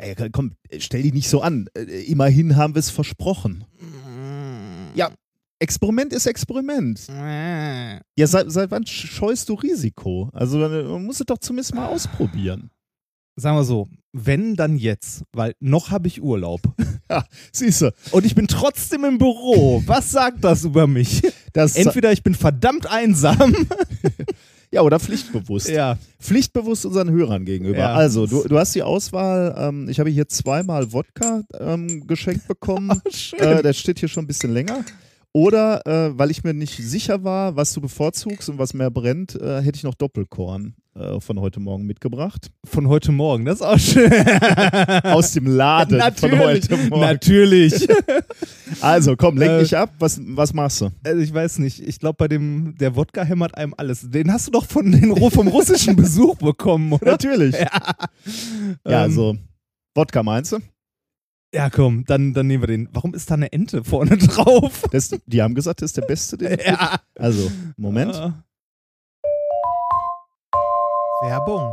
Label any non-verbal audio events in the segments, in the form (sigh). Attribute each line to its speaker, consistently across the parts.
Speaker 1: Ja, komm, stell dich nicht so an. Äh, Immerhin haben wir es versprochen. Ja, Experiment ist Experiment. Ja, seit, seit wann scheust du Risiko? Also man muss es doch zumindest mal ausprobieren.
Speaker 2: Sagen wir so, wenn dann jetzt, weil noch habe ich Urlaub. (laughs)
Speaker 1: Ja, siehst du.
Speaker 2: Und ich bin trotzdem im Büro. Was sagt das über mich?
Speaker 1: Das,
Speaker 2: Entweder ich bin verdammt einsam. (laughs)
Speaker 1: ja, oder pflichtbewusst.
Speaker 2: ja.
Speaker 1: Pflichtbewusst unseren Hörern gegenüber.
Speaker 2: Ja.
Speaker 1: Also, du, du hast die Auswahl. Ähm, ich habe hier zweimal Wodka ähm, geschenkt bekommen. (laughs)
Speaker 2: Schön.
Speaker 1: äh, der steht hier schon ein bisschen länger. Oder, äh, weil ich mir nicht sicher war, was du bevorzugst und was mehr brennt, äh, hätte ich noch Doppelkorn äh, von heute Morgen mitgebracht.
Speaker 2: Von heute Morgen, das ist auch schön. (laughs)
Speaker 1: Aus dem Laden von
Speaker 2: Natürlich.
Speaker 1: heute Morgen.
Speaker 2: Natürlich. (laughs)
Speaker 1: Also, komm, lenk
Speaker 2: Äh,
Speaker 1: dich ab. Was, was machst du?
Speaker 2: Also ich weiß nicht, ich glaube bei dem, der Wodka hämmert einem alles. Den hast du doch von den, vom russischen Besuch bekommen, oder?
Speaker 1: Natürlich. Ja,
Speaker 2: Ähm,
Speaker 1: also, Wodka meinst du?
Speaker 2: Ja, komm, dann, dann nehmen wir den. Warum ist da eine Ente vorne (laughs) drauf?
Speaker 1: Das, die haben gesagt, das ist der beste, den (laughs)
Speaker 2: Ja.
Speaker 1: Also, Moment.
Speaker 2: Äh. Werbung.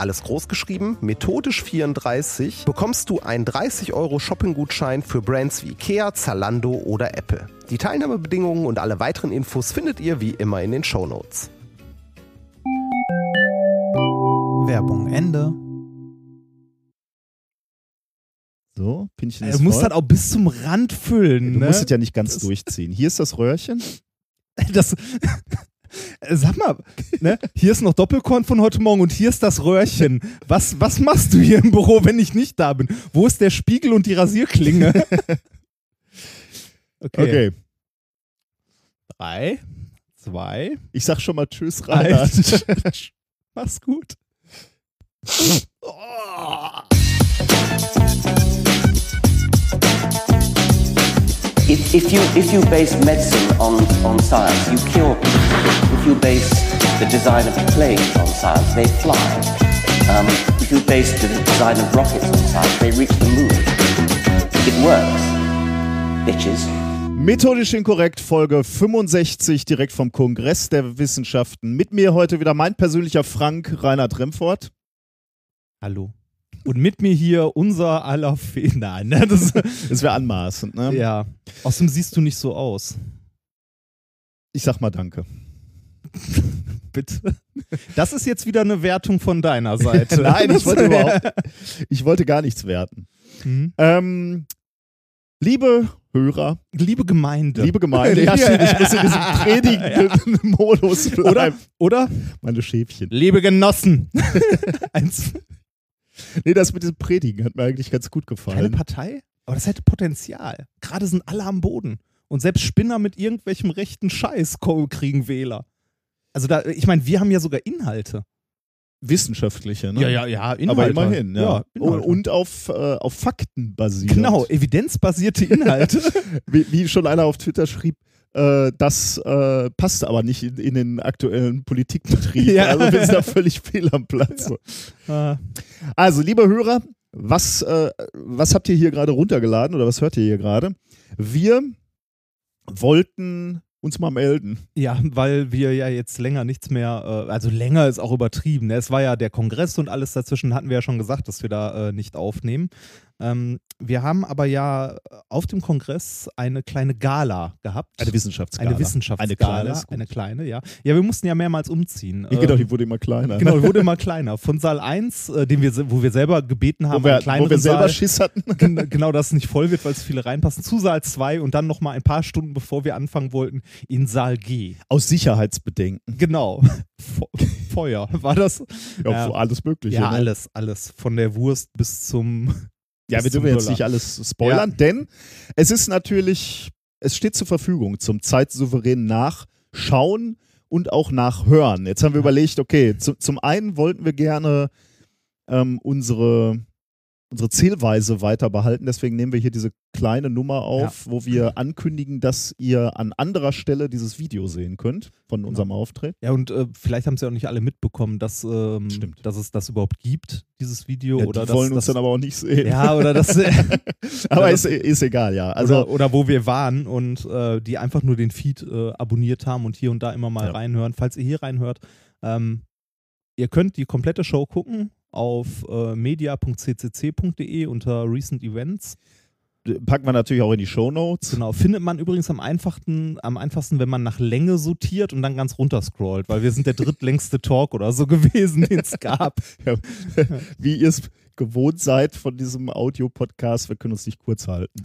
Speaker 3: alles groß geschrieben, methodisch 34, bekommst du einen 30 Euro Shopping-Gutschein für Brands wie Ikea, Zalando oder Apple. Die Teilnahmebedingungen und alle weiteren Infos findet ihr wie immer in den Shownotes.
Speaker 2: Werbung Ende.
Speaker 1: So, Pinchen
Speaker 2: Du
Speaker 1: ist
Speaker 2: musst
Speaker 1: voll.
Speaker 2: das auch bis zum Rand füllen.
Speaker 1: Du
Speaker 2: ne?
Speaker 1: musst es ja nicht ganz
Speaker 2: Das-
Speaker 1: durchziehen. Hier ist das Röhrchen. (laughs)
Speaker 2: Das, sag mal, ne? hier ist noch Doppelkorn von heute Morgen und hier ist das Röhrchen. Was, was machst du hier im Büro, wenn ich nicht da bin? Wo ist der Spiegel und die Rasierklinge? (laughs)
Speaker 1: Okay.
Speaker 2: Drei, zwei,
Speaker 1: Ich sag schon mal Tschüss, Reinhard. (laughs)
Speaker 2: Mach's gut. (laughs)
Speaker 4: If, if you if you base medicine on, on science, you cure people. If you base the design of planes on science, they fly. Um, if you base the design of rockets on science, they reach the moon. It works, bitches.
Speaker 1: Methodisch inkorrekt, Folge 65, direkt vom Kongress der Wissenschaften. Mit mir heute wieder mein persönlicher Frank, Reinhard Remfort.
Speaker 2: Hallo. Und mit mir hier unser aller Fe (laughs) Nein, ne? Das, (laughs)
Speaker 1: Das wäre anmaßend, ne?
Speaker 2: ja. Außerdem siehst du nicht so aus.
Speaker 1: Ich sag mal Danke. (laughs)
Speaker 2: Bitte. Das ist jetzt wieder eine Wertung von deiner Seite.
Speaker 1: Nein, ich wollte überhaupt, ich wollte gar nichts werten.
Speaker 2: Mhm.
Speaker 1: Ähm, liebe Hörer,
Speaker 2: Liebe Gemeinde.
Speaker 1: liebe Gemeinde, ja, stimmt, ich muss in diesem predigenden Modus
Speaker 2: oder,
Speaker 1: bleiben.
Speaker 2: oder?
Speaker 1: Meine Schäfchen.
Speaker 2: Liebe Genossen. Eins,
Speaker 1: Nee, das mit dem Predigen hat mir eigentlich ganz gut
Speaker 2: keine
Speaker 1: gefallen.
Speaker 2: Partei, aber das hätte Potenzial. Gerade sind alle am Boden. Und selbst Spinner mit irgendwelchem rechten Scheiß kriegen Wähler. Also da, ich meine, wir haben ja sogar Inhalte.
Speaker 1: Wissenschaftliche, ne?
Speaker 2: ja, ja, Inhalte.
Speaker 1: Aber immerhin, ja.
Speaker 2: ja Inhalte.
Speaker 1: und auf, äh, auf Fakten basiert.
Speaker 2: genau, evidenzbasierte Inhalte. (laughs)
Speaker 1: Wie, wie schon einer auf Twitter schrieb, äh, das äh, passt aber nicht in, in den aktuellen Politikbetrieb. (laughs)
Speaker 2: Ja.
Speaker 1: Also wir sind da völlig fehl am Platz.
Speaker 2: Ah,
Speaker 1: Also, liebe Hörer, Was, äh, was habt ihr hier gerade runtergeladen oder was hört ihr hier gerade? Wir wollten uns mal melden.
Speaker 2: Ja, weil wir ja jetzt länger nichts mehr, äh, also länger ist auch übertrieben. Ne? Es war ja der Kongress und alles dazwischen hatten wir ja schon gesagt, dass wir da äh, nicht aufnehmen. Ähm, wir haben aber ja auf dem Kongress eine kleine Gala gehabt.
Speaker 1: Eine Wissenschaftsgala.
Speaker 2: Eine Wissenschaftsgala.
Speaker 1: Eine kleine,
Speaker 2: eine kleine, ja. Ja, wir mussten ja mehrmals umziehen.
Speaker 1: Genau,
Speaker 2: Ähm,
Speaker 1: die wurde immer kleiner.
Speaker 2: Genau, die wurde immer (laughs) kleiner. Von Saal 1, äh, den wir, wo wir selber gebeten haben,
Speaker 1: wo wir, wo wir selber
Speaker 2: Saal,
Speaker 1: Schiss hatten. (laughs)
Speaker 2: Gen- genau, dass es nicht voll wird, weil es viele reinpassen, zu Saal 2 und dann nochmal ein paar Stunden, bevor wir anfangen wollten, in Saal G.
Speaker 1: Aus Sicherheitsbedenken.
Speaker 2: Genau. (laughs) Fe- Feuer. War das?
Speaker 1: Ja,
Speaker 2: Ja.
Speaker 1: alles Mögliche.
Speaker 2: Ja,
Speaker 1: ne?
Speaker 2: alles, alles. Von der Wurst bis zum.
Speaker 1: Ja, wir dürfen jetzt nicht alles spoilern, denn es ist natürlich, es steht zur Verfügung zum zeitsouveränen Nachschauen und auch Nachhören. Jetzt haben wir überlegt, okay, zu, zum einen wollten wir gerne ähm, unsere, unsere Zählweise weiter behalten, deswegen nehmen wir hier diese kleine Nummer auf, wo wir ankündigen, dass ihr an anderer Stelle dieses Video sehen könnt von unserem Auftritt.
Speaker 2: Ja, und äh, vielleicht haben ja auch nicht alle mitbekommen, dass, ähm,
Speaker 1: Stimmt.
Speaker 2: dass es das überhaupt gibt, dieses Video.
Speaker 1: Ja,
Speaker 2: oder
Speaker 1: die
Speaker 2: dass,
Speaker 1: wollen uns
Speaker 2: dass,
Speaker 1: dann aber auch nicht sehen.
Speaker 2: Ja, oder (laughs) das.
Speaker 1: aber ist, ist egal, ja. Also,
Speaker 2: oder, oder wo wir waren und äh, die einfach nur den Feed äh, abonniert haben und hier und da immer mal
Speaker 1: Ja.
Speaker 2: reinhören. Falls ihr hier reinhört, ähm, ihr könnt die komplette Show gucken auf äh, media.ccc.de unter Recent Events.
Speaker 1: packen wir natürlich auch in die Show Notes.
Speaker 2: Genau, findet man übrigens am einfachsten, am einfachsten, wenn man nach Länge sortiert und dann ganz runter scrollt, weil wir sind der drittlängste (laughs) Talk oder so gewesen, den es gab. (laughs)
Speaker 1: Ja, (laughs) wie ihr es gewohnt seid von diesem Audio-Podcast, wir können uns nicht kurz halten.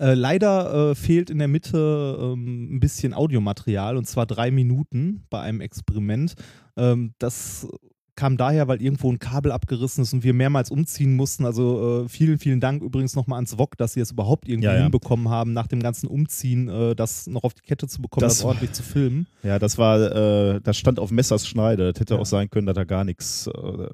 Speaker 2: Äh, leider äh, fehlt in der Mitte ähm, ein bisschen Audiomaterial und zwar drei Minuten bei einem Experiment. Ähm, das kam daher, weil irgendwo ein Kabel abgerissen ist und wir mehrmals umziehen mussten. Also äh, vielen, vielen Dank übrigens nochmal ans VOG, dass sie es überhaupt irgendwie
Speaker 1: Ja, ja.
Speaker 2: hinbekommen haben, nach dem ganzen Umziehen das das noch auf die Kette zu bekommen,
Speaker 1: Das
Speaker 2: das, ordentlich zu filmen.
Speaker 1: Ja, das war, äh, das stand auf Messers Schneide. Das hätte
Speaker 2: Ja.
Speaker 1: auch sein können, dass da gar nichts äh, äh,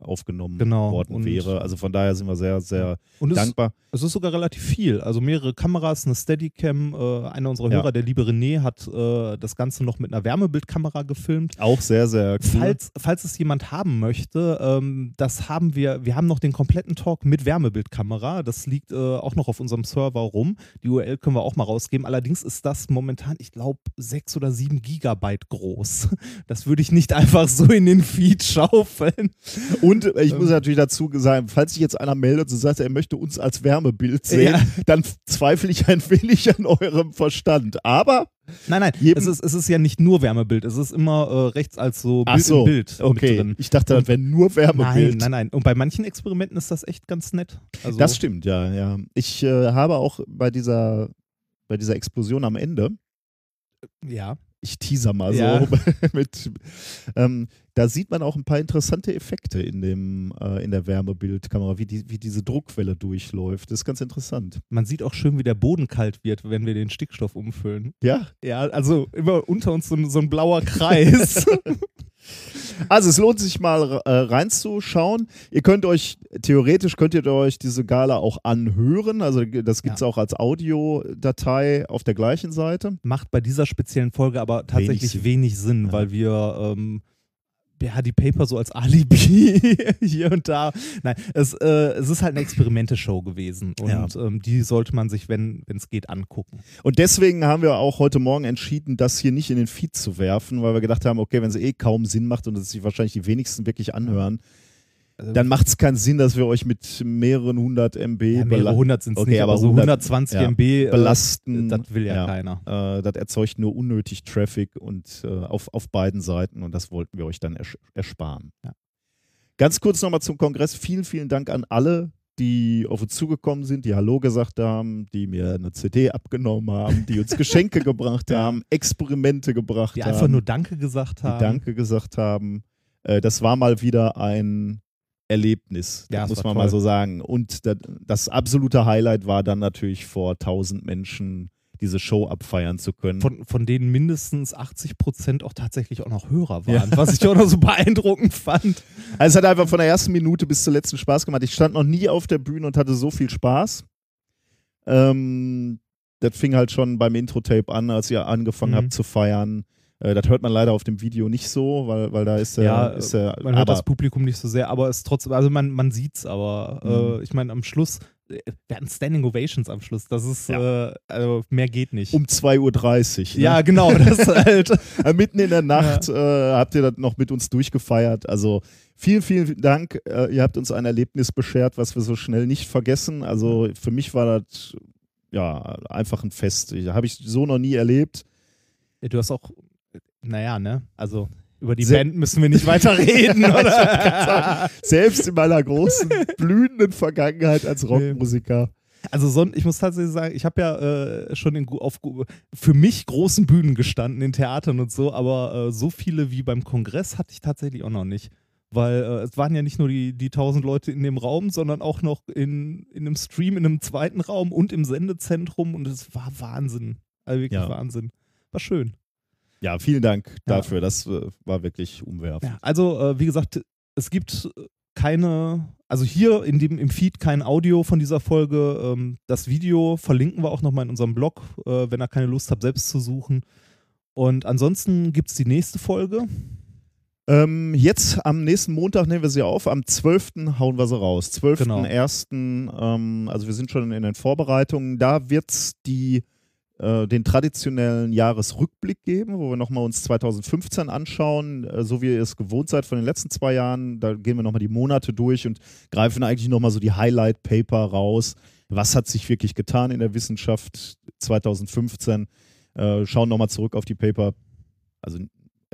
Speaker 1: aufgenommen
Speaker 2: Genau,
Speaker 1: worden wäre. Also von daher sind wir sehr, sehr
Speaker 2: Und es,
Speaker 1: dankbar.
Speaker 2: es ist sogar relativ viel. Also mehrere Kameras, eine Steadicam. Äh, einer unserer
Speaker 1: Ja.
Speaker 2: Hörer, der liebe René, hat äh, das Ganze noch mit einer Wärmebildkamera gefilmt.
Speaker 1: Auch sehr, sehr cool.
Speaker 2: Falls, falls es jemand haben möchte, ähm, das haben wir, wir haben noch den kompletten Talk mit Wärmebildkamera. Das liegt äh, auch noch auf unserem Server rum. Die URL können wir auch mal rausgeben. Allerdings ist das momentan, ich glaube, sechs oder sieben Gigabyte groß. Das würde ich nicht (laughs) einfach so in den Feed schaufeln.
Speaker 1: Und ich
Speaker 2: Ähm.
Speaker 1: muss natürlich dazu sagen, falls sich jetzt einer meldet und sagt, er möchte uns als Wärmebild sehen,
Speaker 2: Ja.
Speaker 1: dann zweifle ich ein wenig an eurem Verstand. Aber,
Speaker 2: Nein, nein, es ist, es ist ja nicht nur Wärmebild. Es ist immer äh, rechts als so
Speaker 1: ach
Speaker 2: Bild
Speaker 1: so,
Speaker 2: in Bild
Speaker 1: okay.
Speaker 2: mit drin.
Speaker 1: Ich dachte, das wäre nur Wärmebild.
Speaker 2: Nein, nein, nein. Und bei manchen Experimenten ist das echt ganz nett. Also,
Speaker 1: Das stimmt, ja, ja. Ich äh, habe auch bei dieser, bei dieser Explosion am Ende,
Speaker 2: Ja.
Speaker 1: Ich teaser mal
Speaker 2: Ja.
Speaker 1: so, (laughs) mit, ähm, da sieht man auch ein paar interessante Effekte in, dem, äh, in der Wärmebildkamera, wie, die, wie diese Druckwelle durchläuft. Das ist ganz interessant.
Speaker 2: Man sieht auch schön, wie der Boden kalt wird, wenn wir den Stickstoff umfüllen.
Speaker 1: Ja,
Speaker 2: Ja, also immer unter uns so, so ein blauer Kreis. (laughs)
Speaker 1: also es lohnt sich mal äh, reinzuschauen. Ihr könnt euch, theoretisch könnt ihr euch diese Gala auch anhören. Also das gibt es auch als Audiodatei auf der gleichen Seite.
Speaker 2: Macht bei dieser speziellen Folge aber tatsächlich
Speaker 1: Sinn.
Speaker 2: wenig Sinn,
Speaker 1: Ja.
Speaker 2: weil wir ähm, ja, die Paper so als Alibi (laughs) hier und da. Nein, es, äh, es ist halt eine Experimente-Show gewesen und
Speaker 1: Ja.
Speaker 2: ähm, die sollte man sich, wenn es geht, angucken.
Speaker 1: Und deswegen haben wir auch heute Morgen entschieden, das hier nicht in den Feed zu werfen, weil wir gedacht haben, okay, wenn es eh kaum Sinn macht und es sich wahrscheinlich die wenigsten wirklich anhören,
Speaker 2: Also,
Speaker 1: dann macht es keinen Sinn, dass wir euch mit mehreren hundert MB
Speaker 2: ja, mehrere hundert sind es
Speaker 1: Okay,
Speaker 2: nicht,
Speaker 1: aber
Speaker 2: so
Speaker 1: 100
Speaker 2: 120
Speaker 1: ja,
Speaker 2: MB, äh,
Speaker 1: belasten.
Speaker 2: das will ja,
Speaker 1: Ja.
Speaker 2: keiner.
Speaker 1: Äh, das erzeugt nur unnötig Traffic und äh, auf, auf beiden Seiten und das wollten wir euch dann ers ersparen.
Speaker 2: Ja.
Speaker 1: Ganz kurz nochmal zum Kongress. Vielen, vielen Dank an alle, die auf uns zugekommen sind, die Hallo gesagt haben, die mir eine CD abgenommen haben, die uns (laughs) Geschenke gebracht haben, Experimente gebracht
Speaker 2: Die
Speaker 1: haben.
Speaker 2: einfach nur Danke gesagt
Speaker 1: die
Speaker 2: haben.
Speaker 1: Danke gesagt haben. Äh, das war mal wieder ein Erlebnis,
Speaker 2: Ja,
Speaker 1: muss man mal
Speaker 2: toll.
Speaker 1: so sagen. Und das, absolute Highlight war dann natürlich vor 1000 Menschen diese Show abfeiern zu können.
Speaker 2: Von, von denen mindestens 80 Prozent auch tatsächlich auch noch Hörer waren, was ich auch noch so beeindruckend fand.
Speaker 1: also es hat einfach von der ersten Minute bis zur letzten Spaß gemacht. Ich stand noch nie auf der Bühne und hatte so viel Spaß. Ähm, das fing halt schon beim Intro-Tape an, als ihr angefangen
Speaker 2: Mhm.
Speaker 1: habt zu feiern. Äh, das hört man leider auf dem Video nicht so, weil, weil da ist er.
Speaker 2: Ja,
Speaker 1: ist er
Speaker 2: man hört
Speaker 1: aber,
Speaker 2: das Publikum nicht so sehr, aber es trotzdem, also man, man sieht's, aber
Speaker 1: Mhm.
Speaker 2: äh, ich meine, am Schluss, äh, wir hatten Standing Ovations am Schluss. Das ist,
Speaker 1: Ja.
Speaker 2: äh, also mehr geht nicht.
Speaker 1: um 2.30 Uhr. Ne?
Speaker 2: ja, genau, das (laughs) halt.
Speaker 1: Äh, Mitten in der Nacht äh, habt ihr das noch mit uns durchgefeiert. Also vielen, vielen Dank. Äh, ihr habt uns ein Erlebnis beschert, was wir so schnell nicht vergessen. Also für mich war das ja einfach ein Fest. Habe ich so noch nie erlebt.
Speaker 2: Ja, du hast auch, naja, ne? Also über die
Speaker 1: Sehr-
Speaker 2: Band müssen wir nicht weiter reden, (laughs) oder?
Speaker 1: Selbst in meiner großen, blühenden Vergangenheit als Rockmusiker.
Speaker 2: Also son ich muss tatsächlich sagen, ich habe ja äh, schon in, auf für mich großen Bühnen gestanden, in Theatern und so, aber äh, so viele wie beim Kongress hatte ich tatsächlich auch noch nicht. Weil äh, es waren ja nicht nur die, die 1000 Leute in dem Raum, sondern auch noch in, in einem Stream, in einem zweiten Raum und im Sendezentrum und es war Wahnsinn. Also wirklich
Speaker 1: Ja.
Speaker 2: Wahnsinn. War schön.
Speaker 1: Ja, vielen Dank
Speaker 2: Ja.
Speaker 1: dafür. Das äh, war wirklich umwerfend.
Speaker 2: Ja, also äh, wie gesagt, es gibt keine, also hier in dem, im Feed kein Audio von dieser Folge. Ähm, das Video verlinken wir auch nochmal in unserem Blog, äh, wenn ihr keine Lust habt, selbst zu suchen. Und ansonsten gibt es die nächste Folge.
Speaker 1: Ähm, jetzt am nächsten Montag nehmen wir sie auf. Am 12. hauen wir sie raus. 12.01. Ähm, also wir sind schon in den Vorbereitungen. Da wird es die äh, den traditionellen Jahresrückblick geben, wo wir nochmal uns 2015 anschauen, äh, so wie ihr es gewohnt seid von den letzten zwei Jahren. Da gehen wir nochmal die Monate durch und greifen eigentlich nochmal so die Highlight-Paper raus. Was hat sich wirklich getan in der Wissenschaft 2015? Äh, schauen nochmal zurück auf die Paper. Also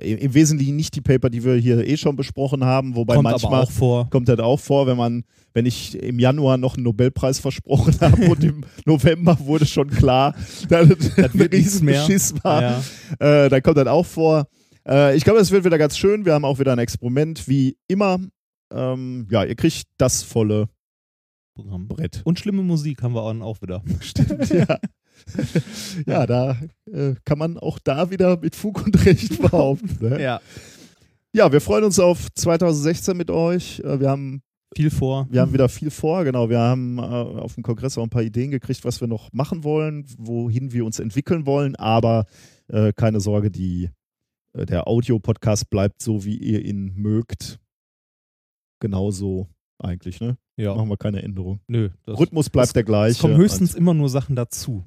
Speaker 1: im Wesentlichen nicht die Paper, die wir hier eh schon besprochen haben, wobei
Speaker 2: Kommt
Speaker 1: manchmal
Speaker 2: aber auch vor.
Speaker 1: kommt das auch vor, wenn man, wenn ich im Januar noch einen Nobelpreis versprochen (laughs) habe und im November wurde schon klar, (laughs) dass das ein
Speaker 2: wird nichts mehr.
Speaker 1: Riesenbeschiss war,
Speaker 2: Ja.
Speaker 1: äh, dann kommt das auch vor. Äh, ich glaube, das wird wieder ganz schön. Wir haben auch wieder ein Experiment, wie immer. Ähm, ja, ihr kriegt das volle
Speaker 2: Programm.
Speaker 1: Brett.
Speaker 2: Und schlimme Musik haben wir auch wieder. (laughs)
Speaker 1: Stimmt, ja. ja, da äh, kann man auch da wieder mit Fug und Recht behaupten. (laughs) Ne?
Speaker 2: Ja.
Speaker 1: Ja, wir freuen uns auf 2016 mit euch. Äh, Wir haben,
Speaker 2: Viel vor.
Speaker 1: wir haben wieder viel vor. Genau, wir haben äh, auf dem Kongress auch ein paar Ideen gekriegt, was wir noch machen wollen, wohin wir uns entwickeln wollen. Aber äh, keine Sorge, die, äh, der Audio-Podcast bleibt so, wie ihr ihn mögt. Genauso eigentlich, ne?
Speaker 2: Ja.
Speaker 1: Machen wir keine Änderung.
Speaker 2: Nö.
Speaker 1: Rhythmus bleibt der gleiche.
Speaker 2: es kommen höchstens immer nur Sachen dazu.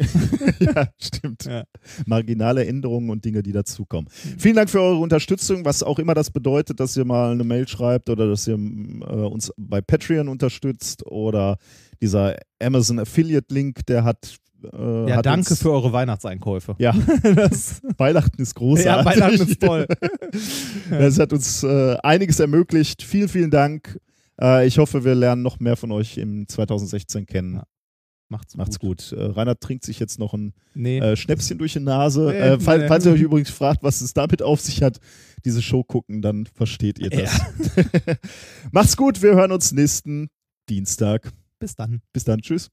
Speaker 2: (laughs)
Speaker 1: ja, (laughs) stimmt.
Speaker 2: Ja.
Speaker 1: Marginale Änderungen und Dinge, die dazukommen. Vielen Dank für eure Unterstützung, was auch immer das bedeutet, dass ihr mal eine Mail schreibt oder dass ihr äh, uns bei Patreon unterstützt oder dieser Amazon Affiliate Link, der hat. Äh,
Speaker 2: Ja, danke für eure Weihnachtseinkäufe.
Speaker 1: Ja, (laughs)
Speaker 2: Das,
Speaker 1: Weihnachten ist großartig.
Speaker 2: ja, Weihnachten ist toll.
Speaker 1: Das hat uns äh, einiges ermöglicht. Vielen, vielen Dank. Äh, ich hoffe, wir lernen noch mehr von euch im 2016 kennen.
Speaker 2: Ja. Macht's,
Speaker 1: Macht's gut. Äh, Reinhard trinkt sich jetzt noch ein
Speaker 2: Nee.
Speaker 1: äh, Schnäpschen durch die Nase.
Speaker 2: Nee,
Speaker 1: Äh, fall,
Speaker 2: nee.
Speaker 1: falls ihr euch übrigens fragt, was es damit auf sich hat, diese Show gucken, dann versteht ihr das. (laughs) Macht's gut, wir hören uns nächsten Dienstag.
Speaker 2: Bis dann.
Speaker 1: Bis dann, tschüss.